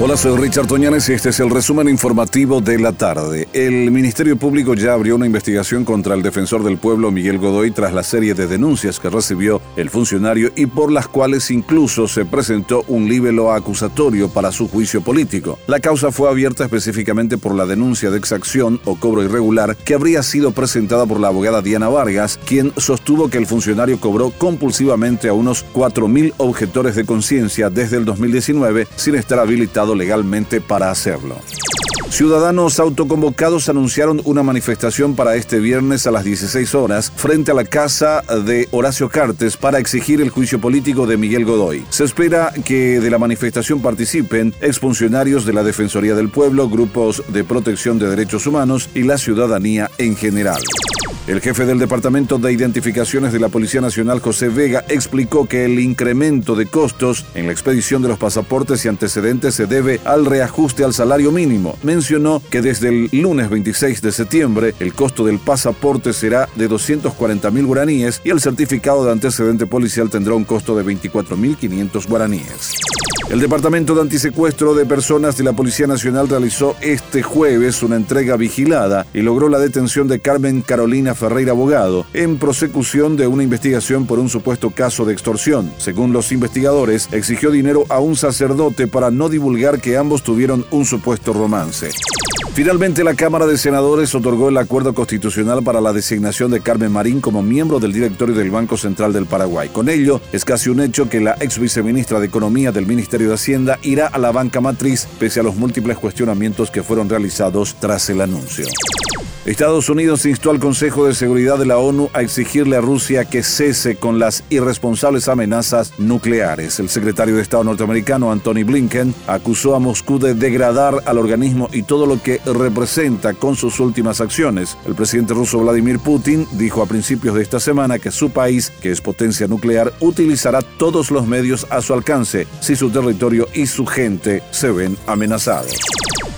Hola, soy Richard Toñanes y este es el resumen informativo de la tarde. El Ministerio Público ya abrió una investigación contra el defensor del pueblo Miguel Godoy tras la serie de denuncias que recibió el funcionario y por las cuales incluso se presentó un libelo acusatorio para su juicio político. La causa fue abierta específicamente por la denuncia de exacción o cobro irregular que habría sido presentada por la abogada Diana Vargas, quien sostuvo que el funcionario cobró compulsivamente a unos 4.000 objetores de conciencia desde el 2019 sin estar habilitado legalmente para hacerlo. Ciudadanos autoconvocados anunciaron una manifestación para este viernes a las 16 horas frente a la casa de Horacio Cartes para exigir el juicio político de Miguel Godoy. Se espera que de la manifestación participen exfuncionarios de la Defensoría del Pueblo, grupos de protección de derechos humanos y la ciudadanía en general. El jefe del Departamento de Identificaciones de la Policía Nacional, José Vega, explicó que el incremento de costos en la expedición de los pasaportes y antecedentes se debe al reajuste al salario mínimo. Mencionó que desde el lunes 26 de septiembre el costo del pasaporte será de 240 mil guaraníes y el certificado de antecedente policial tendrá un costo de 24.500 guaraníes. El Departamento de Antisecuestro de Personas de la Policía Nacional realizó este jueves una entrega vigilada y logró la detención de Carmen Carolina Ferreira Abogado en prosecución de una investigación por un supuesto caso de extorsión. Según los investigadores, exigió dinero a un sacerdote para no divulgar que ambos tuvieron un supuesto romance. Finalmente, la Cámara de Senadores otorgó el acuerdo constitucional para la designación de Carmen Marín como miembro del directorio del Banco Central del Paraguay. Con ello, es casi un hecho que la ex viceministra de Economía del Ministerio de Hacienda irá a la banca matriz, pese a los múltiples cuestionamientos que fueron realizados tras el anuncio. Estados Unidos instó al Consejo de Seguridad de la ONU a exigirle a Rusia que cese con las irresponsables amenazas nucleares. El secretario de Estado norteamericano, Anthony Blinken, acusó a Moscú de degradar al organismo y todo lo que representa con sus últimas acciones. El presidente ruso Vladimir Putin dijo a principios de esta semana que su país, que es potencia nuclear, utilizará todos los medios a su alcance si su territorio y su gente se ven amenazados.